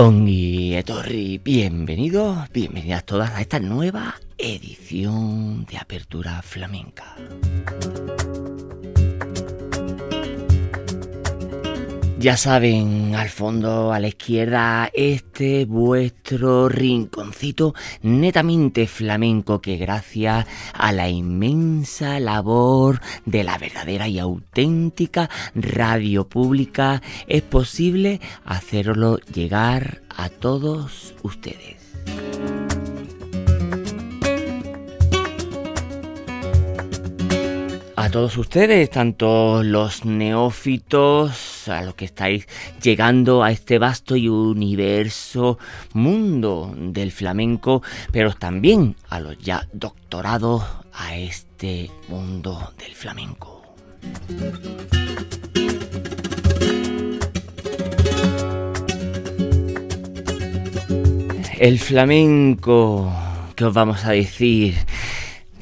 Ongi Etorri, bienvenidos, bienvenidas todas a esta nueva edición de Apertura Flamenca. Ya saben, al fondo, a la izquierda, este vuestro rinconcito netamente flamenco que gracias a la inmensa labor de la verdadera y auténtica radio pública es posible hacerlo llegar a todos ustedes. A todos ustedes, tanto los neófitos, a los que estáis llegando a este vasto y universo mundo del flamenco, pero también a los ya doctorados a este mundo del flamenco. El flamenco, ¿qué os vamos a decir?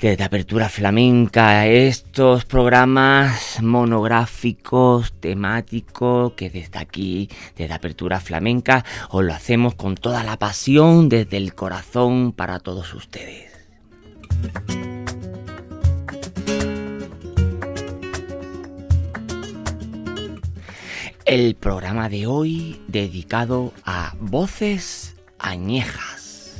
Desde Apertura Flamenca, estos programas monográficos, temáticos, que desde aquí, desde Apertura Flamenca, os lo hacemos con toda la pasión, desde el corazón, para todos ustedes. El programa de hoy dedicado a voces añejas.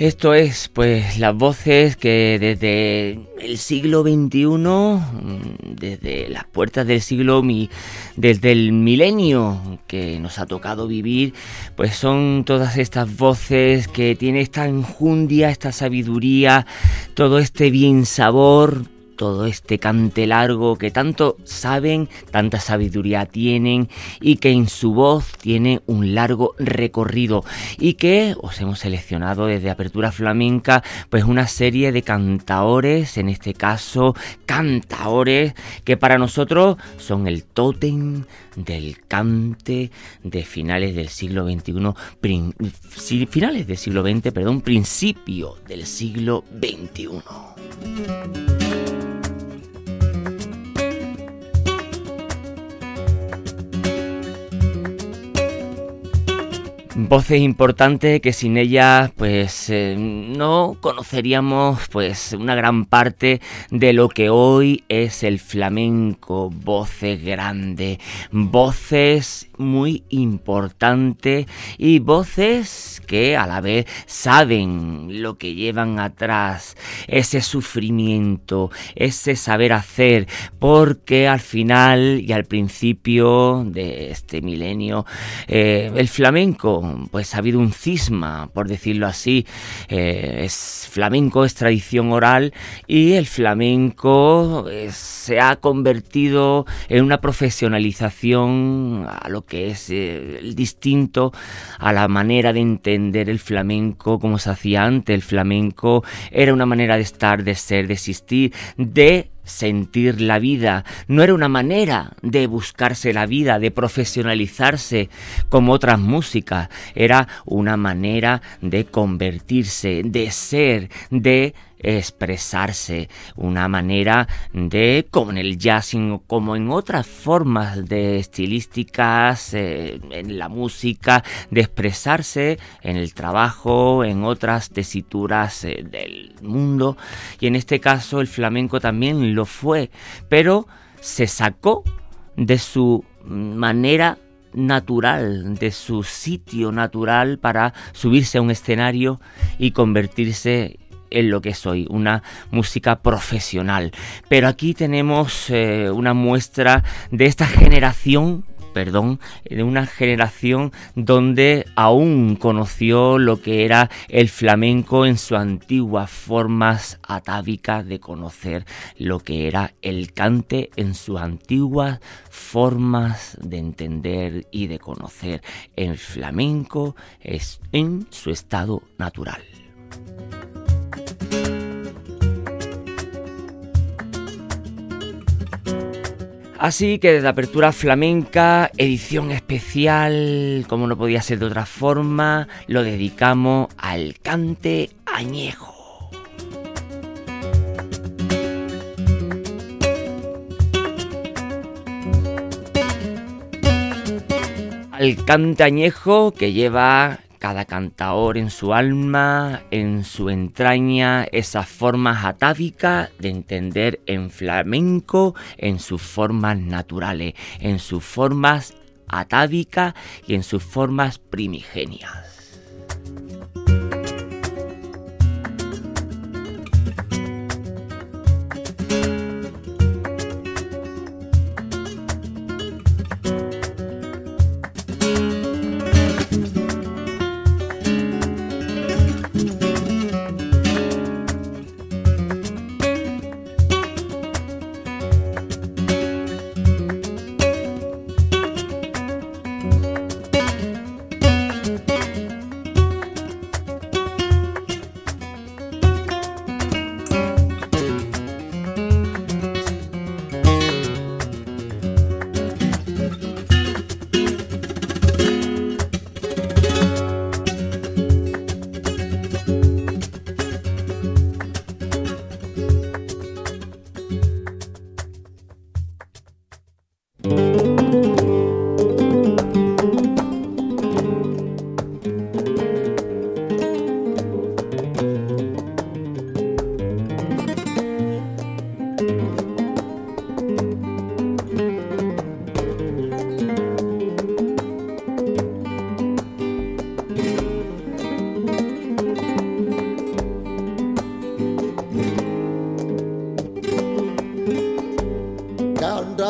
Esto es, pues, las voces que desde el siglo XXI, desde las puertas del siglo, desde el milenio que nos ha tocado vivir, pues son todas estas voces que tienen esta enjundia, esta sabiduría, todo este bien sabor, todo este cante largo que tanto saben, tanta sabiduría tienen y que en su voz tiene un largo recorrido y que os hemos seleccionado desde Apertura Flamenca pues una serie de cantaores, en este caso cantaores que para nosotros son el tótem del cante de finales del siglo XXI, finales del siglo XX, perdón, principio del siglo XXI. Voces importantes que sin ellas pues eh, no conoceríamos pues una gran parte de lo que hoy es el flamenco. Voces grandes voces muy importantes y voces que a la vez saben lo que llevan atrás ese sufrimiento ese saber hacer porque al final y al principio de este milenio eh, el flamenco pues ha habido un cisma, por decirlo así. Eh, es flamenco, es tradición oral y el flamenco eh, se ha convertido en una profesionalización a lo que es el distinto a la manera de entender el flamenco como se hacía antes. El flamenco era una manera de estar, de ser, de existir, de sentir la vida, no era una manera de buscarse la vida, de profesionalizarse como otras músicas, era una manera de convertirse, de ser, de expresarse, una manera de, como en el jazzing o como en otras formas de estilísticas, eh, en la música, de expresarse en el trabajo, en otras tesituras eh, del mundo. Y en este caso el flamenco también lo fue, pero se sacó de su manera natural, de su sitio natural para subirse a un escenario y convertirse en lo que soy, una música profesional. Pero aquí tenemos eh, una muestra de esta generación perdón, de una generación donde aún conoció lo que era el flamenco en sus antiguas formas atávicas de conocer lo que era el cante en sus antiguas formas de entender y de conocer el flamenco en su estado natural. Así que desde Apertura Flamenca, edición especial, como no podía ser de otra forma, lo dedicamos al cante añejo. Al cante añejo que lleva cada cantaor en su alma, en su entraña, esas formas atávicas de entender en flamenco, en sus formas naturales, en sus formas atávicas y en sus formas primigenias.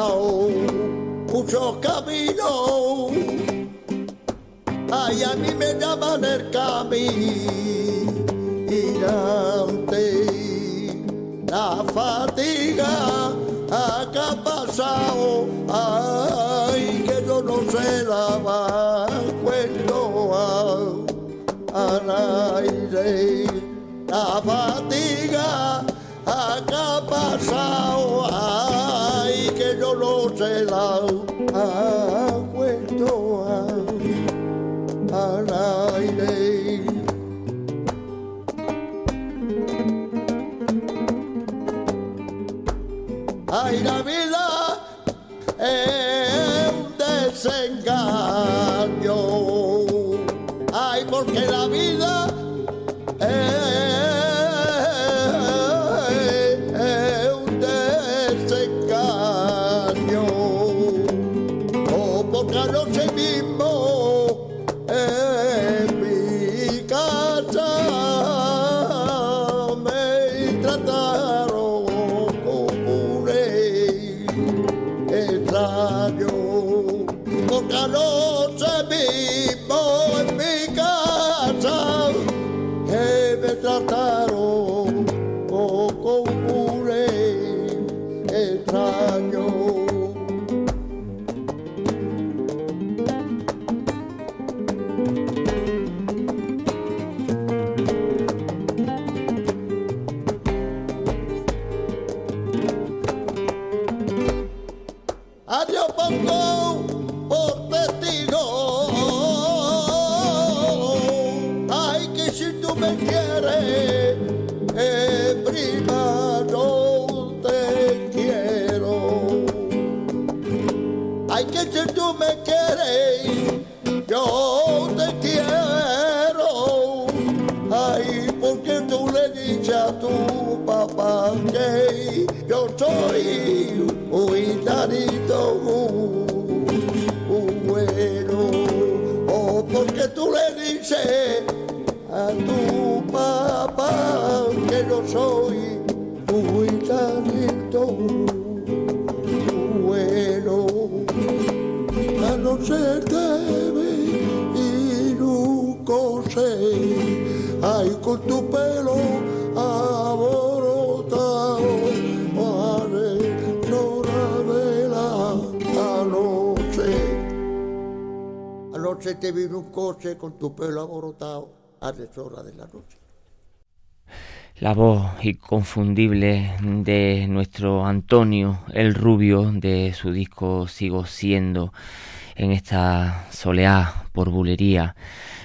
pasado muchos caminos, allá ni me llaman el caminante. La fatiga acá ha pasado, ay, que yo no sé la cuento al aire. La fatiga acá ha pasado pelao ha vuelto a, al aire. Ay, la vida es un desengaño. Ay, porque la vida Oh. Te vino un coche con tu pelo aborotado a deshora de la noche. La voz inconfundible de nuestro Antonio el Rubio de su disco Sigo siendo en esta soleá por bulería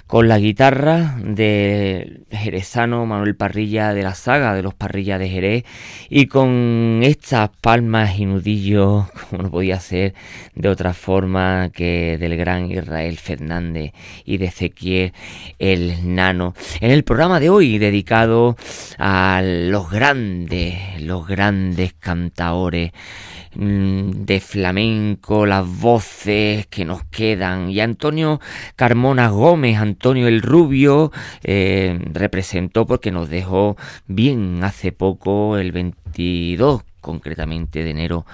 con la guitarra de jerezano Manuel Parrilla de la saga de los Parrillas de Jerez y con estas palmas y nudillos, como no podía ser de otra forma que del gran Israel Fernández y de Ezequiel el Nano. En el programa de hoy dedicado a los grandes, los grandes cantaores Mm, de flamenco, las voces que nos quedan. Y Antonio Carmona Gómez, Antonio el Rubio, eh, representó porque nos dejó bien hace poco, el 22 concretamente de enero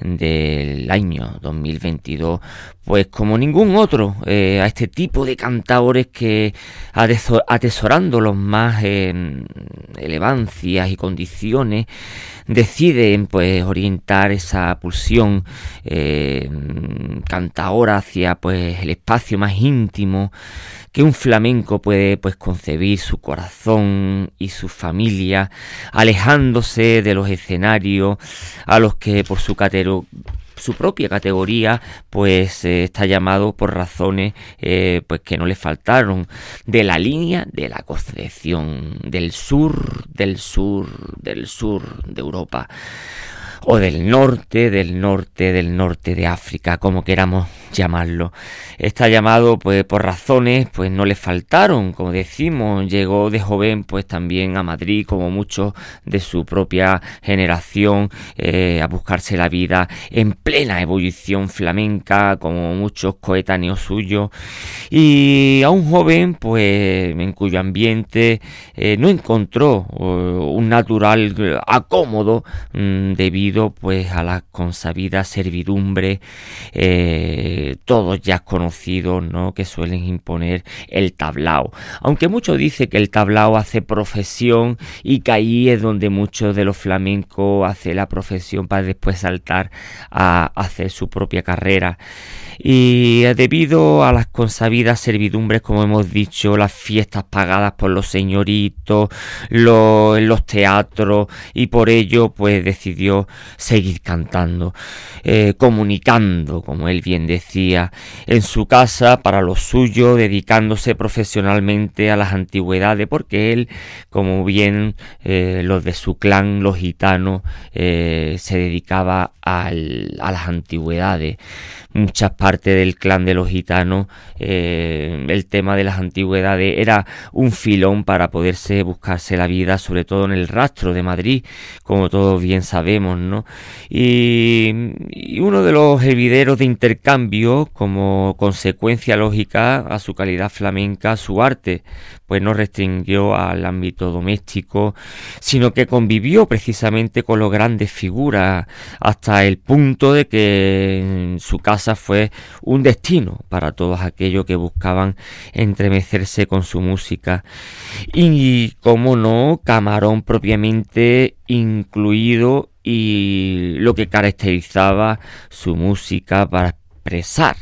del año 2022, pues como ningún otro, eh, a este tipo de cantadores que atesorando los más elevancias y condiciones, deciden pues orientar esa pulsión eh, cantadora hacia pues el espacio más íntimo que un flamenco puede pues concebir su corazón y su familia, alejándose de los escenarios a los que por su su propia categoría pues eh, está llamado por razones eh, pues que no le faltaron. De la línea de la concepción del sur del sur del sur de Europa o del norte, del norte, del norte de África, como queramos llamarlo. Está llamado pues por razones pues no le faltaron, como decimos, llegó de joven pues también a Madrid como muchos de su propia generación eh, a buscarse la vida en plena ebullición flamenca como muchos coetáneos suyos y a un joven pues en cuyo ambiente eh, no encontró eh, un natural acómodo mm, debido pues a la consabida servidumbre todos ya conocidos, ¿no? Que suelen imponer el tablao. Aunque muchos dicen que el tablao hace profesión y que ahí es donde muchos de los flamencos hacen la profesión para después saltar a hacer su propia carrera. Y debido a las consabidas servidumbres, como hemos dicho, las fiestas pagadas por los señoritos, los, los teatros, y por ello, pues decidió seguir cantando, eh, comunicando, como él bien decía, en su casa para lo suyo, dedicándose profesionalmente a las antigüedades, porque él, como bien eh, los de su clan, los gitanos, eh, se dedicaba a las antigüedades muchas partes del clan de los gitanos el tema de las antigüedades era un filón para poderse buscarse la vida, sobre todo en el rastro de Madrid, como todos bien sabemos, ¿no? Y, uno de los hervideros de intercambio como consecuencia lógica a su calidad flamenca su arte, pues no restringió al ámbito doméstico, sino que convivió precisamente con los grandes figuras hasta el punto de que su casa fue un destino para todos aquellos que buscaban entremecerse con su música. Y, como no, Camarón propiamente incluido y lo que caracterizaba su música para expresar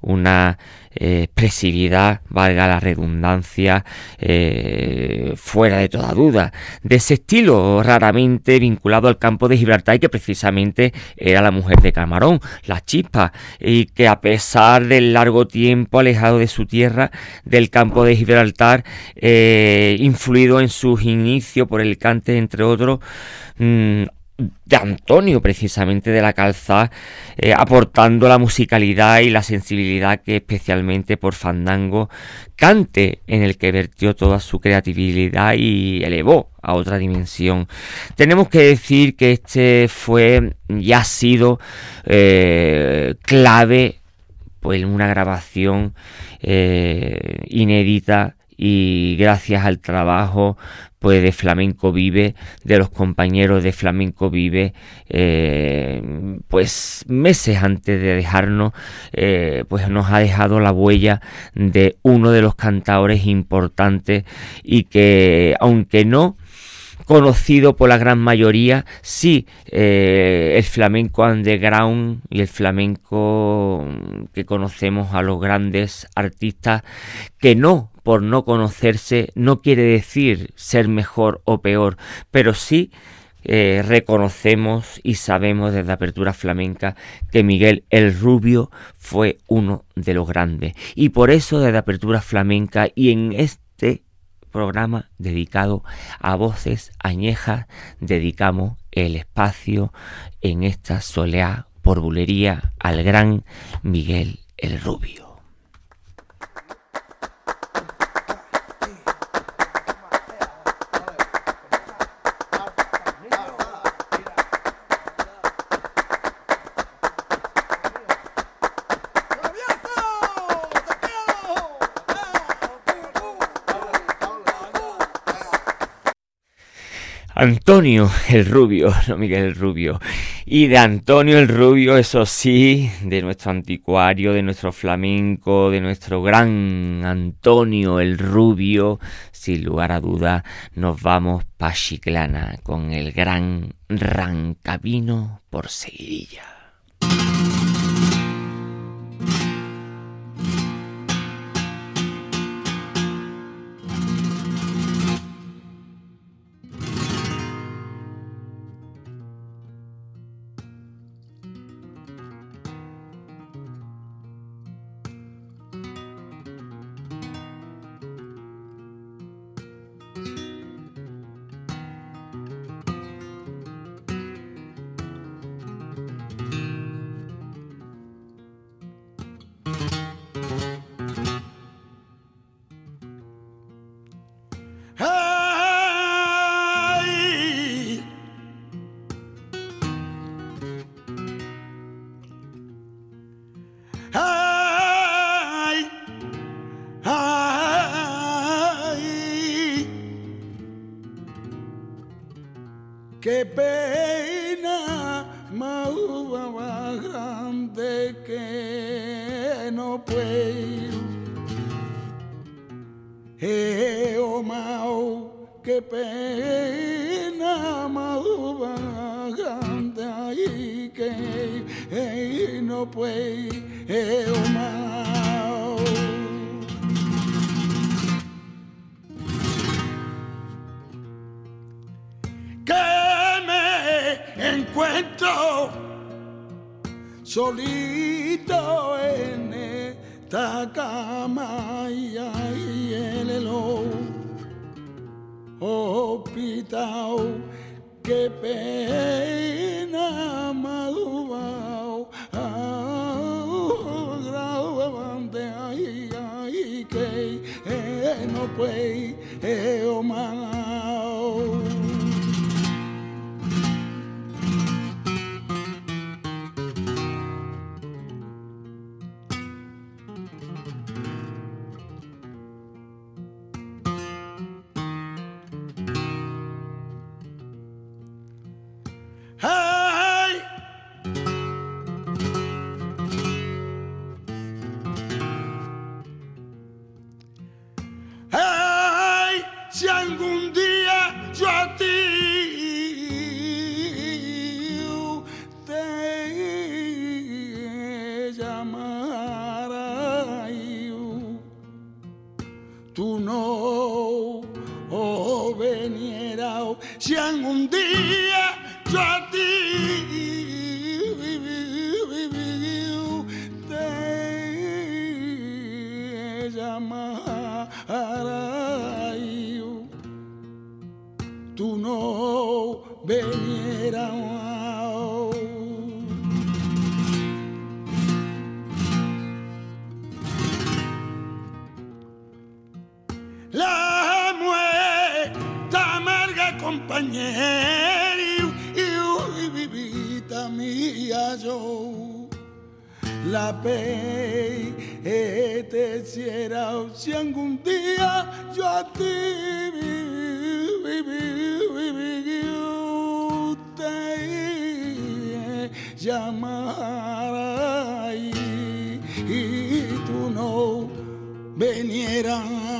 una eh, expresividad, valga la redundancia, eh, fuera de toda duda, de ese estilo raramente vinculado al campo de Gibraltar y que precisamente era la mujer de Camarón, la chispa, y que a pesar del largo tiempo alejado de su tierra, del campo de Gibraltar, eh, influido en sus inicios por el cante, entre otros, mm, de Antonio precisamente de la calza eh, aportando la musicalidad y la sensibilidad que especialmente por Fandango cante en el que vertió toda su creatividad y elevó a otra dimensión. Tenemos que decir que este fue y ha sido eh, clave pues una grabación eh, inédita y gracias al trabajo pues de Flamenco Vive, de los compañeros de Flamenco Vive, eh, pues meses antes de dejarnos, eh, pues nos ha dejado la huella de uno de los cantadores importantes y que aunque no conocido por la gran mayoría, sí, eh, el flamenco underground y el flamenco que conocemos a los grandes artistas, que no por no conocerse no quiere decir ser mejor o peor, pero sí eh, reconocemos y sabemos desde Apertura Flamenca que Miguel el Rubio fue uno de los grandes. Y por eso desde Apertura Flamenca y en este programa dedicado a voces añejas dedicamos el espacio en esta soleá por bulería al gran Miguel el Rubio. Antonio el Rubio, no Miguel el Rubio. Y de Antonio el Rubio, eso sí, de nuestro anticuario, de nuestro flamenco, de nuestro gran Antonio el Rubio, sin lugar a duda, nos vamos pa' Chiclana con el gran Rancabino por Seguidilla. encuentro solito en esta cama y ahí en el hospital. Qué pena madurao, ah, grabante ahí, ahí que no puede, oh man. La muerta amarga compañera y vivita mía yo la pe te si algún día yo a ti te llamara y, tú no venieras.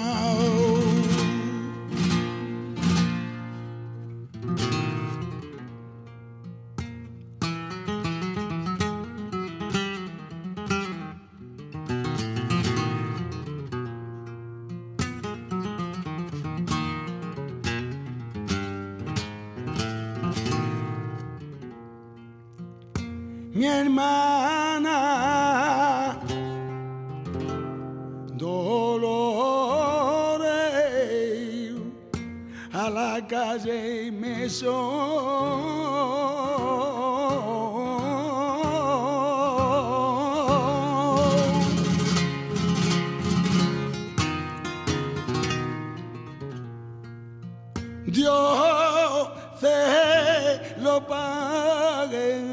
Dios se lo pague.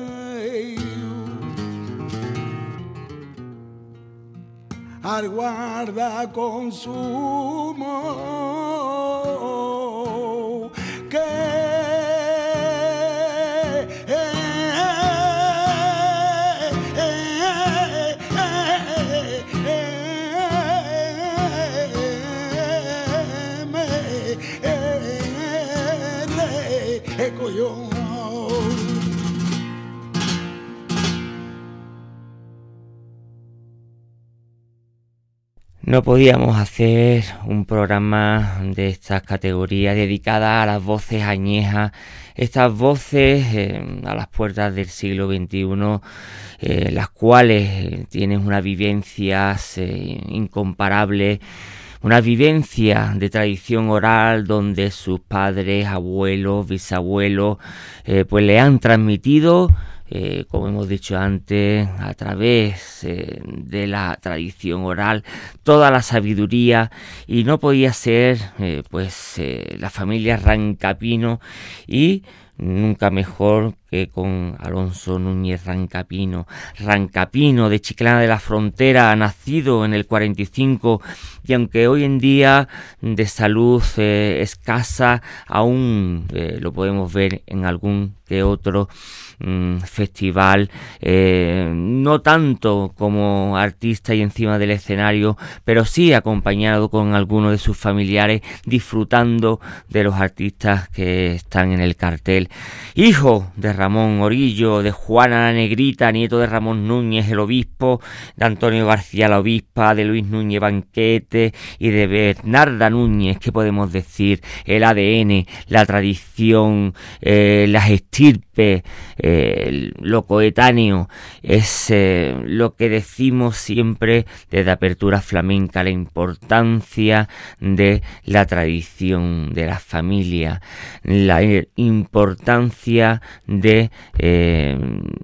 al guarda consumo No podíamos hacer un programa de estas categorías dedicada a las voces añejas, estas voces eh, a las puertas del siglo XXI, eh, las cuales eh, tienen una vivencia incomparable, una vivencia de tradición oral donde sus padres, abuelos, bisabuelos, pues le han transmitido eh, como hemos dicho antes, a través eh, de la tradición oral, toda la sabiduría. Y no podía ser eh, pues la familia Rancapino y nunca mejor que con Alonso Núñez Rancapino. Rancapino de Chiclana de la Frontera, nacido en el 45 y aunque hoy en día de salud escasa, aún lo podemos ver en algún que otro Mm, festival, eh, no tanto como artista y encima del escenario, pero sí acompañado con algunos de sus familiares, disfrutando de los artistas que están en el cartel. Hijo de Ramón Orillo, de Juana la Negrita, nieto de Ramón Núñez, el obispo, de Antonio García la obispa, de Luis Núñez Banquete y de Bernarda Núñez, ¿qué podemos decir? El ADN, la tradición, eh, las estirpes, lo coetáneo es eh, lo que decimos siempre desde Apertura Flamenca, la importancia de la tradición de la familia, la importancia de eh,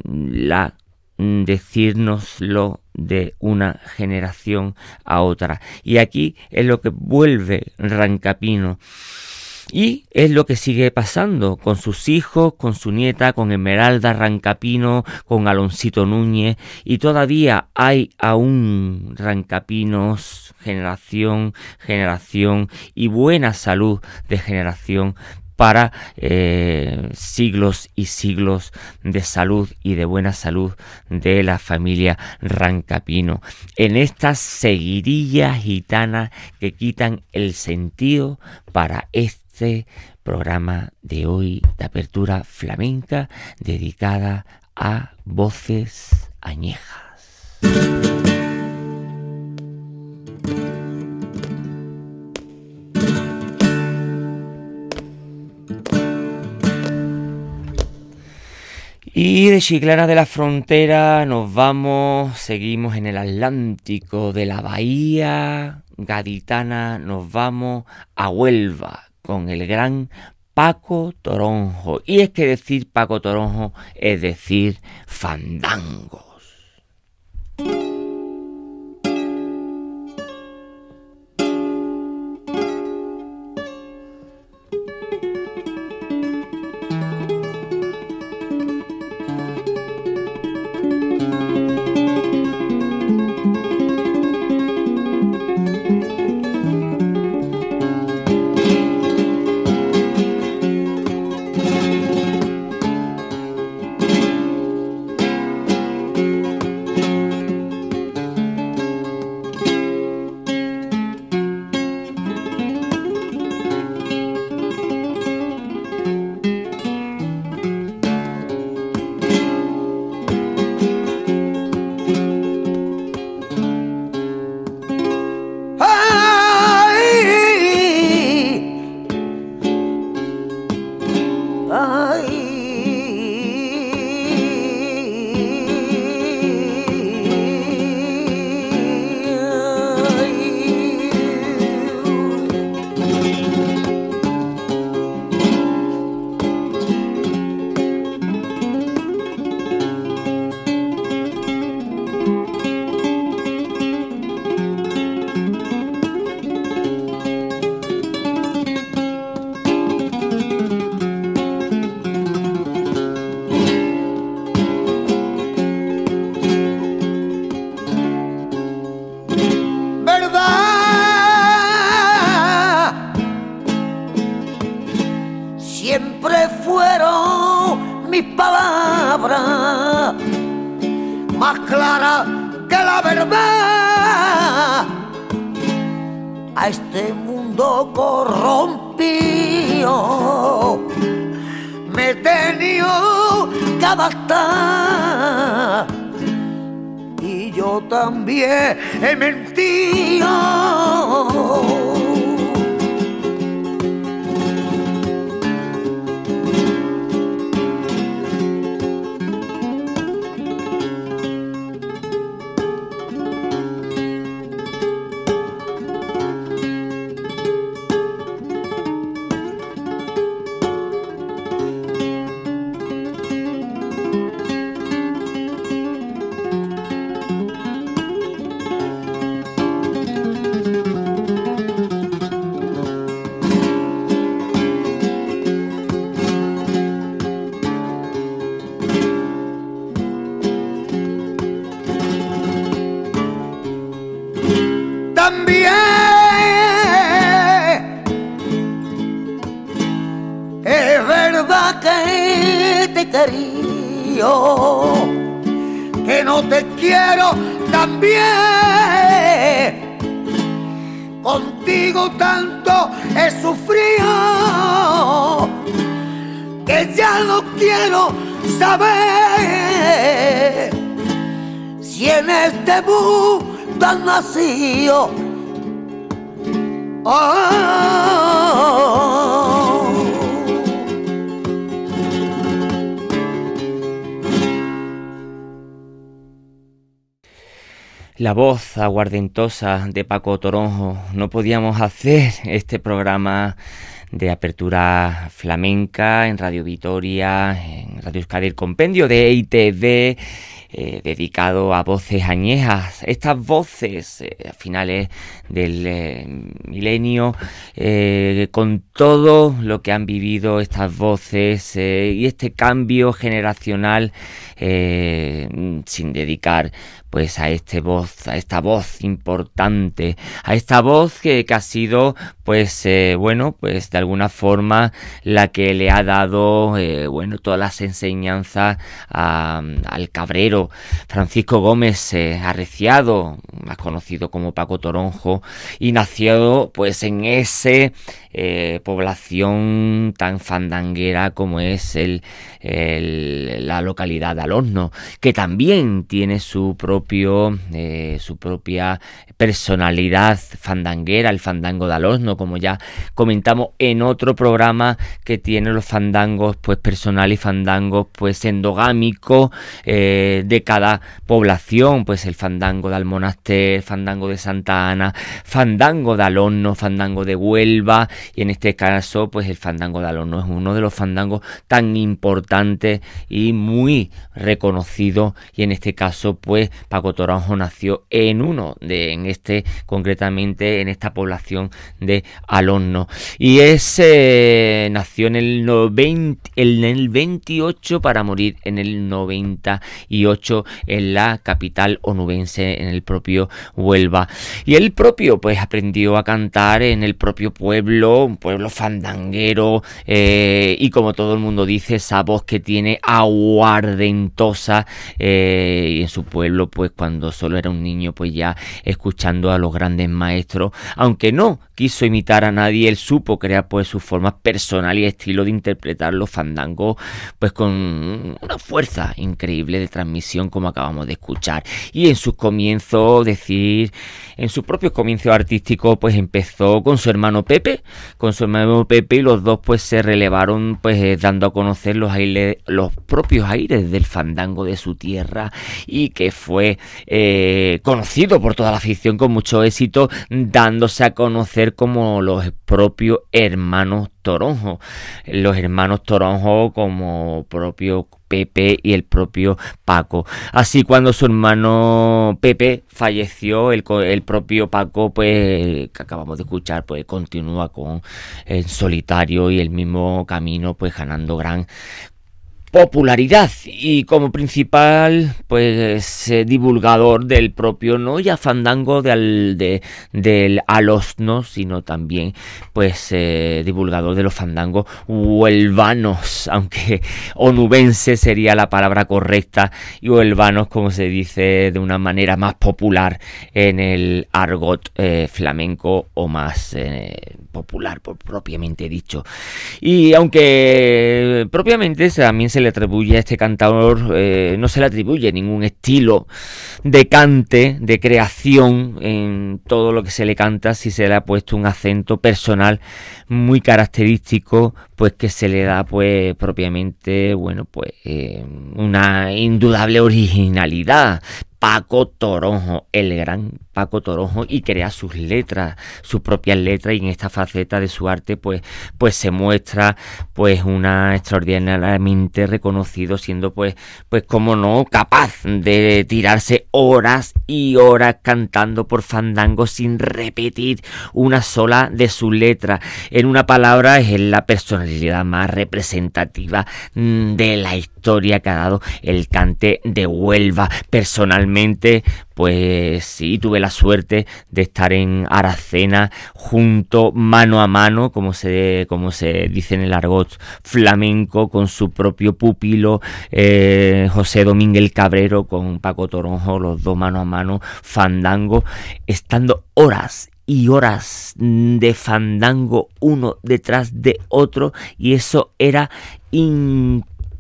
la decírnoslo de una generación a otra. Y aquí es lo que vuelve Rancapino y es lo que sigue pasando con sus hijos, con su nieta, con Esmeralda Rancapino, con Aloncito Núñez y todavía hay aún Rancapinos, generación, generación y buena salud de generación para eh, siglos y siglos de salud y de buena salud de la familia Rancapino. En estas seguidillas gitanas que quitan el sentido para este este programa de hoy de apertura flamenca dedicada a voces añejas. Y de Chiclana de la Frontera nos vamos, seguimos en el Atlántico de la Bahía Gaditana, nos vamos a Huelva con el gran Paco Toronjo. Y es que decir Paco Toronjo es decir fandango. Que la voz aguardentosa de Paco Toronjo. No podíamos hacer este programa de apertura flamenca en Radio Vitoria, en Radio Euskadi, compendio de ITV, eh, dedicado a voces añejas. Estas voces eh, a finales del eh, milenio, con todo lo que han vivido estas voces y este cambio generacional sin dedicar pues a este voz, a esta voz importante, a esta voz que, que ha sido pues eh, bueno, pues de alguna forma la que le ha dado eh, bueno todas las enseñanzas al cabrero Francisco Gómez eh, Arreciado, más conocido como Paco Toronjo, y nació pues en ese población tan fandanguera como es el, la localidad de Alorno, que también tiene su propio su propia personalidad fandanguera, el fandango de Alorno, como ya comentamos en otro programa que tiene los fandangos pues personal y fandangos pues endogámicos eh, de cada población, pues el fandango de Almonaster, fandango de Santa Ana, fandango de Alonno, fandango de Huelva y en este caso pues el fandango de Alonno es uno de los fandangos tan importantes y muy reconocido. Y en este caso pues Paco Toranjo nació en uno de en este concretamente en esta población de Alonno. Y ese nació en el, 90, en el 28 para morir en el 98 en la capital onubense, en el propio Huelva. Y él propio pues aprendió a cantar en el propio pueblo, un pueblo fandanguero eh, y como todo el mundo dice, esa voz que tiene aguardentosa eh, y en su pueblo pues cuando solo era un niño pues ya escuchando a los grandes maestros, aunque no quiso imitar a nadie, él supo crear pues su forma personal y estilo de interpretar los fandangos pues con una fuerza increíble de transmisión como acabamos de escuchar. Y en sus comienzos, decir, en sus propios comienzos artísticos pues empezó con su hermano Pepe, con su hermano Pepe y los dos pues se relevaron pues eh, dando a conocer los aires, los propios aires del fandango de su tierra y que fue eh, conocido por toda la afición con mucho éxito dándose a conocer como los propios hermanos Toronjo. Los hermanos Toronjo como propio Pepe y el propio Paco. Así cuando su hermano Pepe falleció, el, el propio Paco, pues que acabamos de escuchar, pues continúa con el solitario y el mismo camino, pues ganando gran popularidad y como principal pues eh, divulgador del propio no ya fandango del de, del alosno sino también pues eh, divulgador de los fandangos huelvanos aunque onubense sería la palabra correcta y huelvanos como se dice de una manera más popular en el argot eh, flamenco o más popular por propiamente dicho. Y aunque propiamente también se le atribuye a este cantador, eh, no se le atribuye ningún estilo de cante, de creación en todo lo que se le canta, si se le ha puesto un acento personal muy característico, pues que se le da pues propiamente, bueno, pues eh, una indudable originalidad, Paco Toronjo, el gran Paco Toronjo, y crea sus letras, sus propias letras, y en esta faceta de su arte, pues, pues se muestra, pues, una extraordinariamente reconocido, siendo, pues, pues, como no, capaz de tirarse horas y horas cantando por fandango sin repetir una sola de sus letras. En una palabra, es la personalidad más representativa mm, de la historia que ha dado el cante de Huelva. Personalmente, pues sí, tuve la suerte de estar en Aracena junto, mano a mano, como se, como se dice en el argot flamenco, con su propio pupilo, eh, José Domínguez Cabrero, con Paco Toronjo, los dos mano a mano, fandango, estando horas y horas de fandango uno detrás de otro y eso era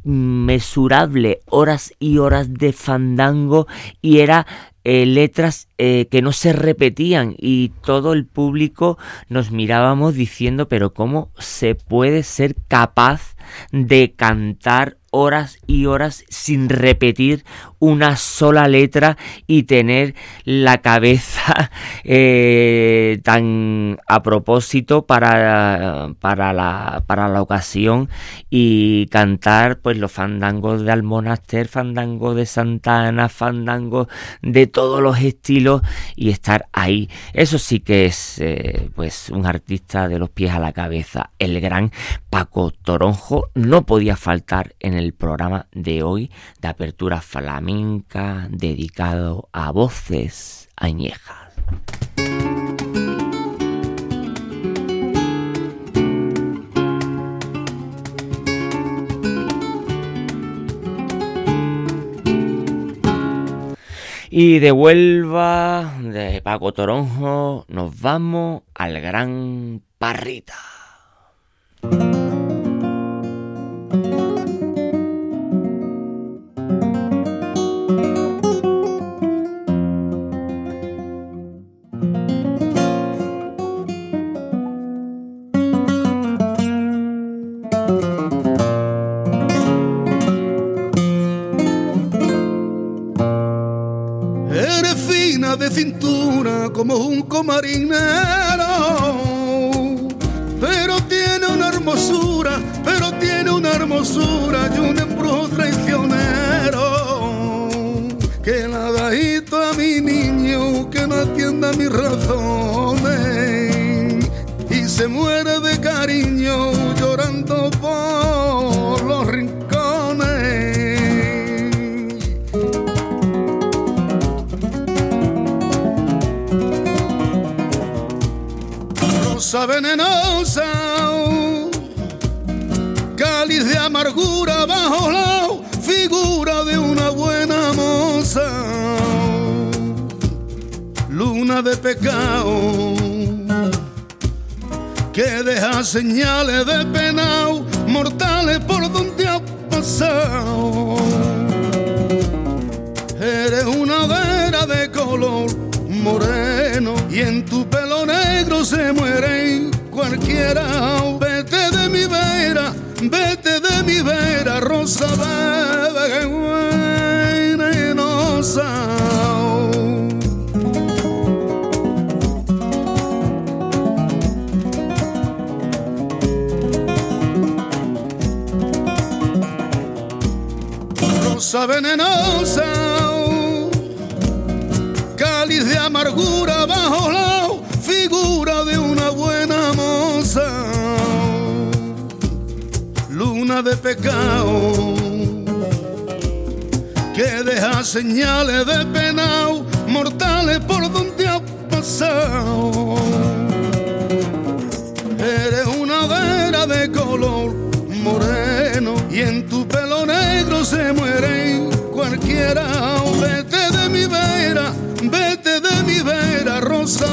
inmesurable horas y horas de fandango y era eh, letras eh, que no se repetían y todo el público nos mirábamos diciendo pero cómo se puede ser capaz de cantar horas y horas sin repetir una sola letra y tener la cabeza eh, tan a propósito para, para, la, para la ocasión y cantar pues los fandangos de Almonaster, fandangos de Santana, fandangos de todos los estilos y estar ahí. Eso sí que es eh, pues un artista de los pies a la cabeza. El gran Paco Toronjo no podía faltar en el el programa de hoy de apertura flamenca dedicado a voces añejas. Y de Huelva, de Paco Toronjo, nos vamos al Gran Parrita. Deja señales de penao mortales por donde ha pasado. Eres una vera de color moreno y en tu pelo negro se muere cualquiera. Vete de mi vera, vete de mi vera, rosa venenosa. Rosa venenosa de amargura bajo la figura de una buena moza. Luna de pecado que deja señales de penao mortales por donde ha pasado. Eres una vera de color moreno y en tu pelo se muere cualquiera. Vete de mi vera Vete de mi vera, rosa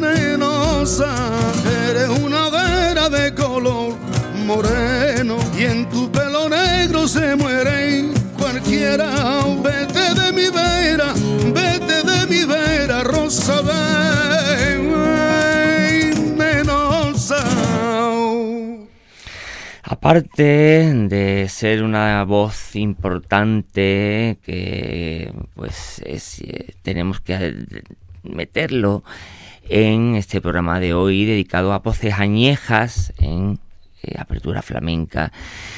venenosa. Eres una vera de color moreno y en tu pelo negro se muere cualquiera. Vete de mi vera, vete de mi vera, rosa Aparte de ser una voz importante que pues eh, tenemos que meterlo en este programa de hoy dedicado a voces añejas en eh, apertura flamenca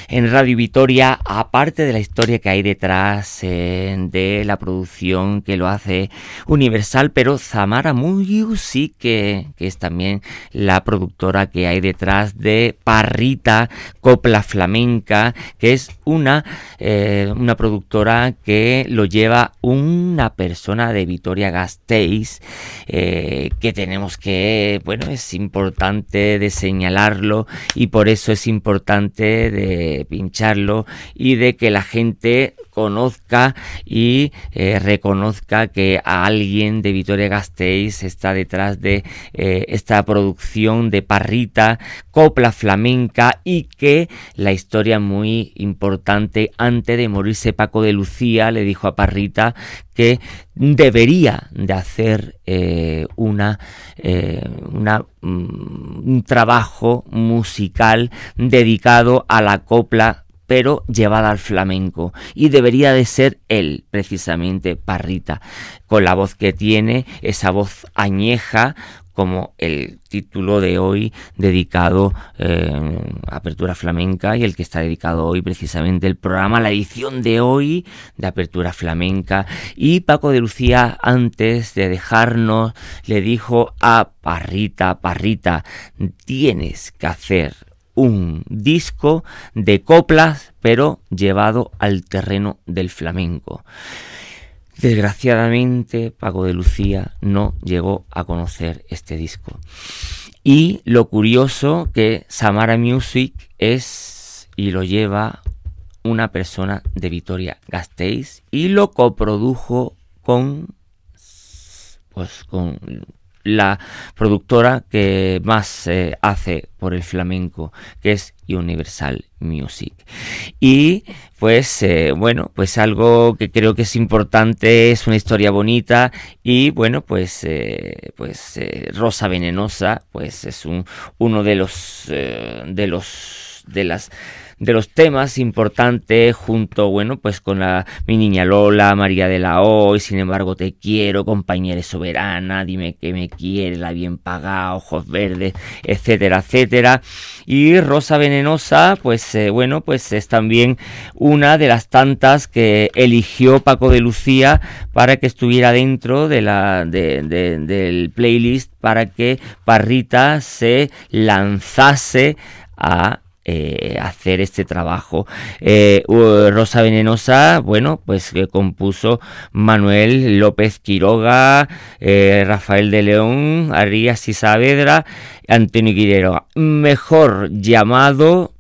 en Radio Vitoria, aparte de la historia que hay detrás eh, de la producción que lo hace Universal, pero Zamara Music, que, que es también la productora que hay detrás de Parrita Copla Flamenca, que es una, eh, una productora que lo lleva una persona de Vitoria Gasteiz, que tenemos que, bueno, es importante de señalarlo y por eso es importante de pincharlo y de que la gente conozca y eh, reconozca que a alguien de Vitoria Gasteiz está detrás de eh, esta producción de Parrita, copla flamenca y que la historia muy importante antes de morirse Paco de Lucía le dijo a Parrita que debería de hacer eh, una, una mm, un trabajo musical dedicado a la copla pero llevada al flamenco. Y debería de ser él, precisamente, Parrita, con la voz que tiene, esa voz añeja, como el título de hoy dedicado eh, a Apertura Flamenca y el que está dedicado hoy precisamente el programa, la edición de hoy de Apertura Flamenca. Y Paco de Lucía, antes de dejarnos, le dijo a Parrita, Parrita, tienes que hacer un disco de coplas, pero llevado al terreno del flamenco. Desgraciadamente, Paco de Lucía no llegó a conocer este disco. Y lo curioso que Samara Music es y lo lleva una persona de Vitoria Gasteiz y lo coprodujo con pues con la productora que más eh, hace por el flamenco, que es Universal Music. Y pues eh, bueno, pues algo que creo que es importante, es una historia bonita y bueno, pues eh, pues Rosa Venenosa, pues es un, uno de los de los de las de los temas importantes junto, bueno, pues con la mi niña Lola, María de la O, y sin embargo te quiero, compañera soberana, dime que me quiere, la bien pagada, ojos verdes, etcétera, etcétera. Y Rosa Venenosa, pues eh, bueno, pues es también una de las tantas que eligió Paco de Lucía para que estuviera dentro de la del playlist para que Parrita se lanzase a eh, hacer este trabajo. Eh, Rosa Venenosa, bueno, pues que compuso Manuel López Quiroga, eh, Rafael de León, Arias y Saavedra, Antonio Quiroga. Mejor llamado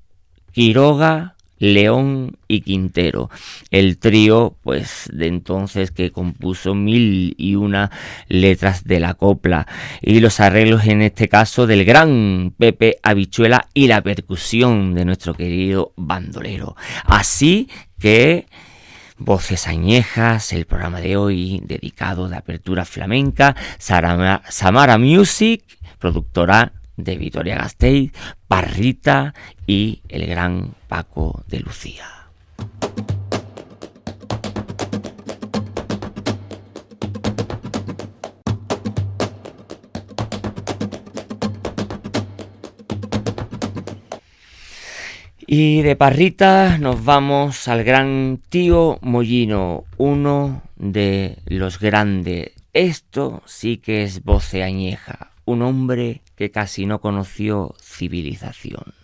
Quiroga León y Quintero, el trío pues de entonces que compuso mil y una letras de la copla y los arreglos en este caso del gran Pepe Habichuela y la percusión de nuestro querido bandolero. Así que Voces Añejas, el programa de hoy dedicado de apertura flamenca, Samara Music, productora de Vitoria Gasteiz, Parrita y el gran Paco de Lucía. Y de Parrita nos vamos al gran tío Mollino, uno de los grandes. Esto sí que es voce añeja, un hombre que casi no conoció civilización.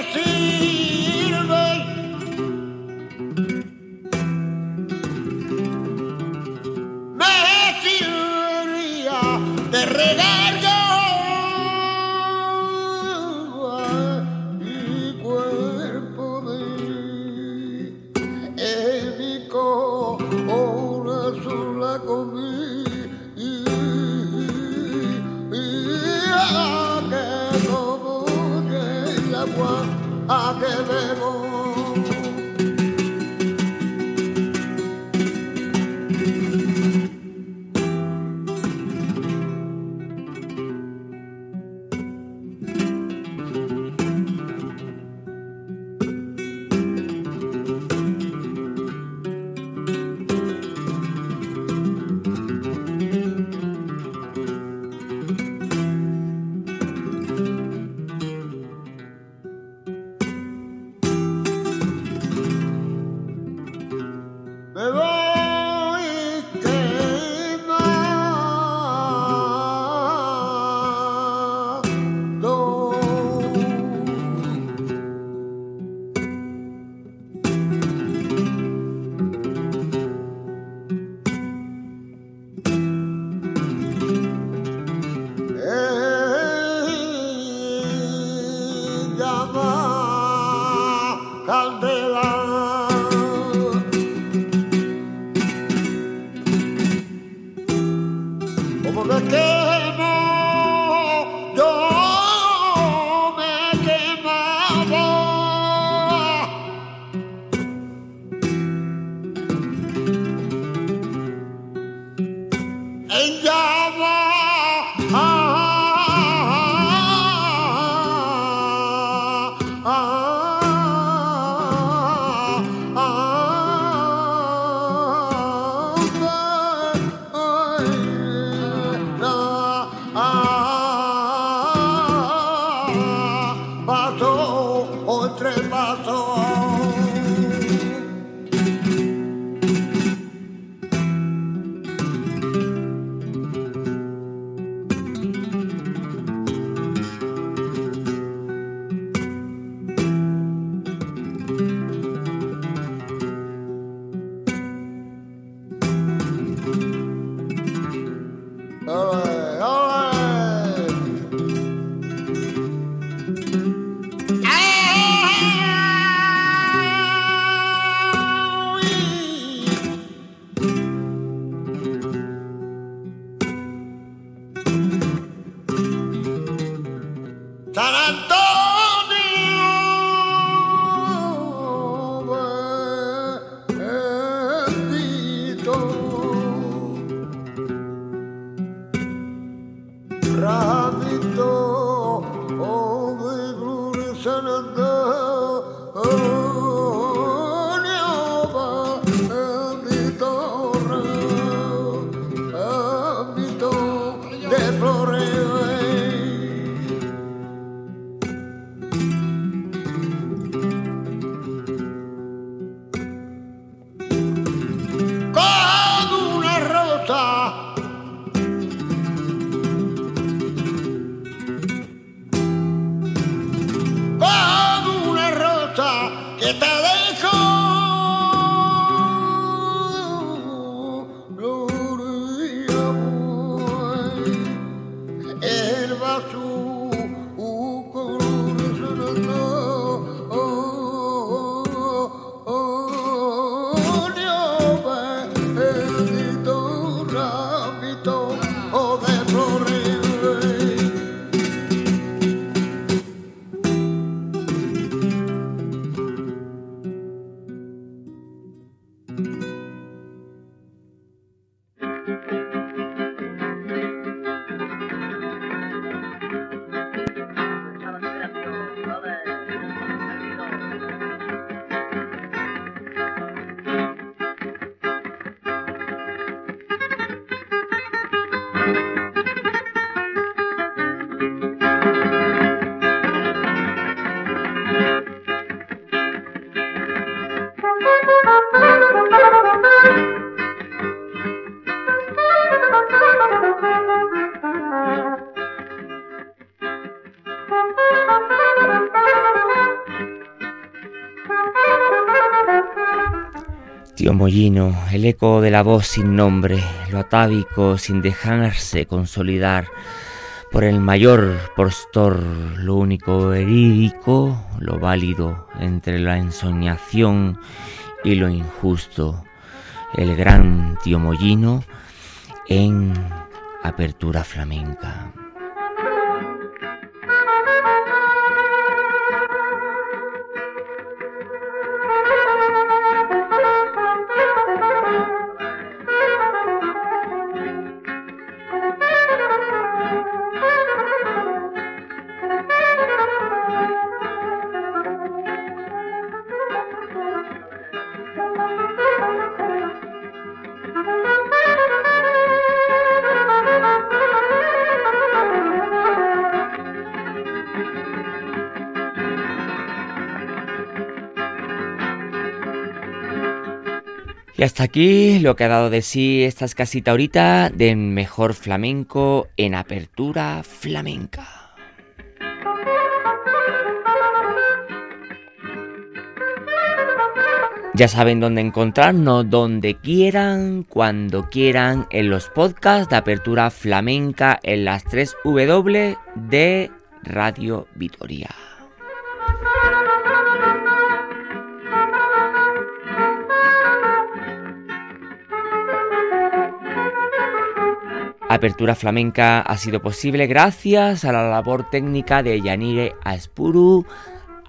Tennessee. El eco de la voz sin nombre, lo atávico sin dejarse consolidar por el mayor postor, lo único verídico, lo válido entre la ensoñación y lo injusto, el gran tío Mollino en apertura flamenca. Y hasta aquí lo que ha dado de sí esta escasita ahorita de mejor flamenco en apertura flamenca. Ya saben dónde encontrarnos, donde quieran, cuando quieran, en los podcasts de apertura flamenca en las 3 W de Radio Vitoria. Apertura Flamenca ha sido posible gracias a la labor técnica de Yanire Aspuru.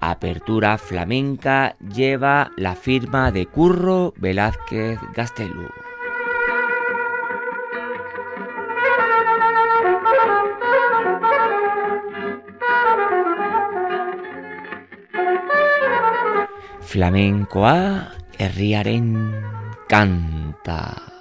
Apertura Flamenca lleva la firma de Curro Velázquez Gastelú. Flamencoa herriaren canta.